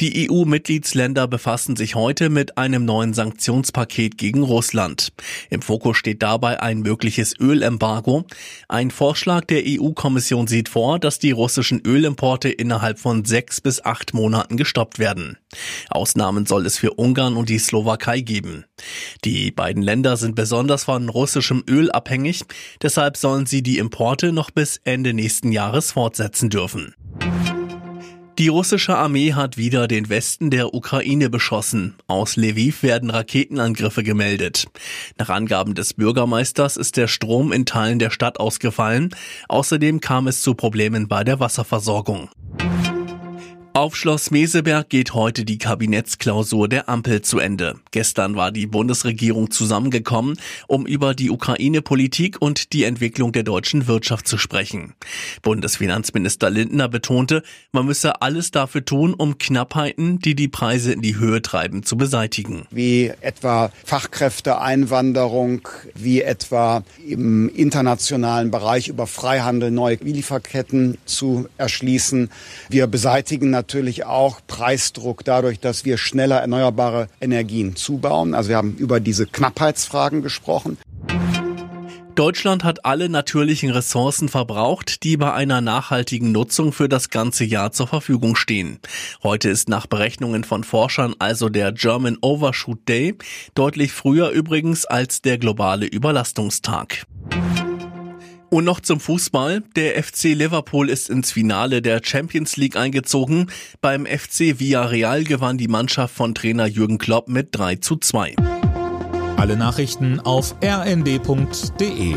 Die EU-Mitgliedsländer befassen sich heute mit einem neuen Sanktionspaket gegen Russland. Im Fokus steht dabei ein mögliches Ölembargo. Ein Vorschlag der EU-Kommission sieht vor, dass die russischen Ölimporte innerhalb von sechs bis acht Monaten gestoppt werden. Ausnahmen soll es für Ungarn und die Slowakei geben. Die beiden Länder sind besonders von russischem Öl abhängig, deshalb sollen sie die Importe noch bis Ende nächsten Jahres fortsetzen dürfen. Die russische Armee hat wieder den Westen der Ukraine beschossen. Aus Lviv werden Raketenangriffe gemeldet. Nach Angaben des Bürgermeisters ist der Strom in Teilen der Stadt ausgefallen. Außerdem kam es zu Problemen bei der Wasserversorgung. Auf Schloss Meseberg geht heute die Kabinettsklausur der Ampel zu Ende. Gestern war die Bundesregierung zusammengekommen, um über die Ukraine-Politik und die Entwicklung der deutschen Wirtschaft zu sprechen. Bundesfinanzminister Lindner betonte, man müsse alles dafür tun, um Knappheiten, die die Preise in die Höhe treiben, zu beseitigen. Wie etwa Fachkräfteeinwanderung, wie etwa im internationalen Bereich über Freihandel neue Lieferketten zu erschließen. Wir beseitigen natürlich auch Preisdruck dadurch, dass wir schneller erneuerbare Energien zubauen. Also wir haben über diese Knappheitsfragen gesprochen. Deutschland hat alle natürlichen Ressourcen verbraucht, die bei einer nachhaltigen Nutzung für das ganze Jahr zur Verfügung stehen. Heute ist nach Berechnungen von Forschern also der German Overshoot Day, deutlich früher übrigens als der globale Überlastungstag. Und noch zum Fußball. Der FC Liverpool ist ins Finale der Champions League eingezogen. Beim FC Villarreal gewann die Mannschaft von Trainer Jürgen Klopp mit 3 zu 2. Alle Nachrichten auf rnd.de